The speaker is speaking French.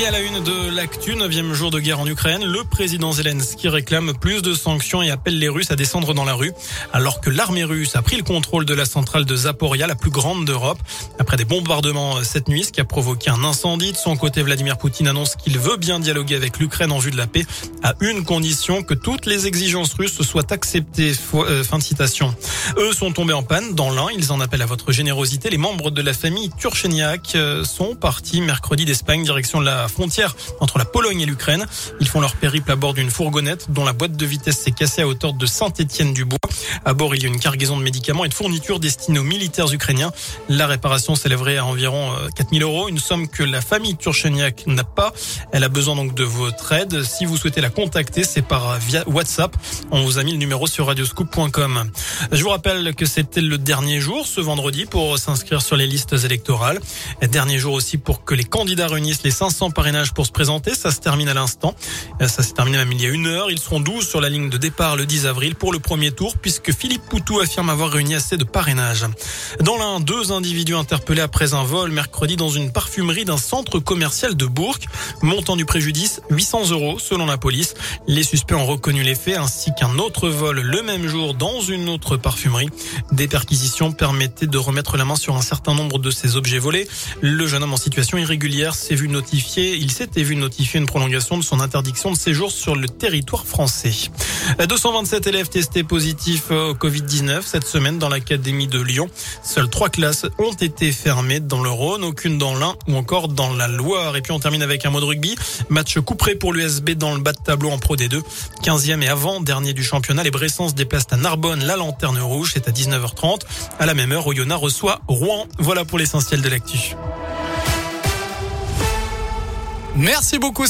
Et à la une de l'actu, neuvième jour de guerre en Ukraine, le président Zelensky réclame plus de sanctions et appelle les Russes à descendre dans la rue, alors que l'armée russe a pris le contrôle de la centrale de Zaporia, la plus grande d'Europe. Après des bombardements cette nuit, ce qui a provoqué un incendie. De son côté, Vladimir Poutine annonce qu'il veut bien dialoguer avec l'Ukraine en vue de la paix, à une condition que toutes les exigences russes soient acceptées. Euh, fin de citation. Eux sont tombés en panne dans l'un. Ils en appellent à votre générosité. Les membres de la famille Turcheniak euh, sont partis mercredi d'Espagne, direction de frontière entre la Pologne et l'Ukraine. Ils font leur périple à bord d'une fourgonnette dont la boîte de vitesse s'est cassée à hauteur de Saint-Étienne-du-Bois. À bord, il y a une cargaison de médicaments et de fournitures destinées aux militaires ukrainiens. La réparation s'élèverait à environ 4000 euh, euros, une somme que la famille Turcheniak n'a pas. Elle a besoin donc de votre aide. Si vous souhaitez la contacter, c'est par euh, via WhatsApp. On vous a mis le numéro sur radioscoop.com. Je vous rappelle que c'était le dernier jour ce vendredi pour s'inscrire sur les listes électorales. Dernier jour aussi pour que les candidats réunissent les 500 parrainages pour se présenter. Ça se termine à l'instant. Ça s'est terminé même il y a une heure. Ils seront 12 sur la ligne de départ le 10 avril pour le premier tour puisque Philippe Poutou affirme avoir réuni assez de parrainages. Dans l'un, deux individus interpellés après un vol mercredi dans une parfumerie d'un centre commercial de Bourg. Montant du préjudice 800 euros selon la police. Les suspects ont reconnu les faits ainsi qu'un autre vol le même jour dans une autre parfumerie. Des perquisitions permettaient de remettre la main sur un certain nombre de ces objets volés. Le jeune homme en situation irrégulière s'est vu notifier, il s'était vu notifier une prolongation de son interdiction de séjour sur le territoire français. 227 élèves testés positifs au Covid-19 cette semaine dans l'académie de Lyon. Seules trois classes ont été fermées dans le Rhône, aucune dans l'Ain ou encore dans la Loire. Et puis on termine avec un mot de rugby. Match couperé pour l'USB dans le bas de tableau en Pro D2. 15e et avant dernier du championnat. Les Bressans se déplacent à Narbonne, la lanterne rouge. C'est à 19h30. À la même heure, Oyonnax reçoit Rouen. Voilà pour l'essentiel de l'actu. Merci beaucoup.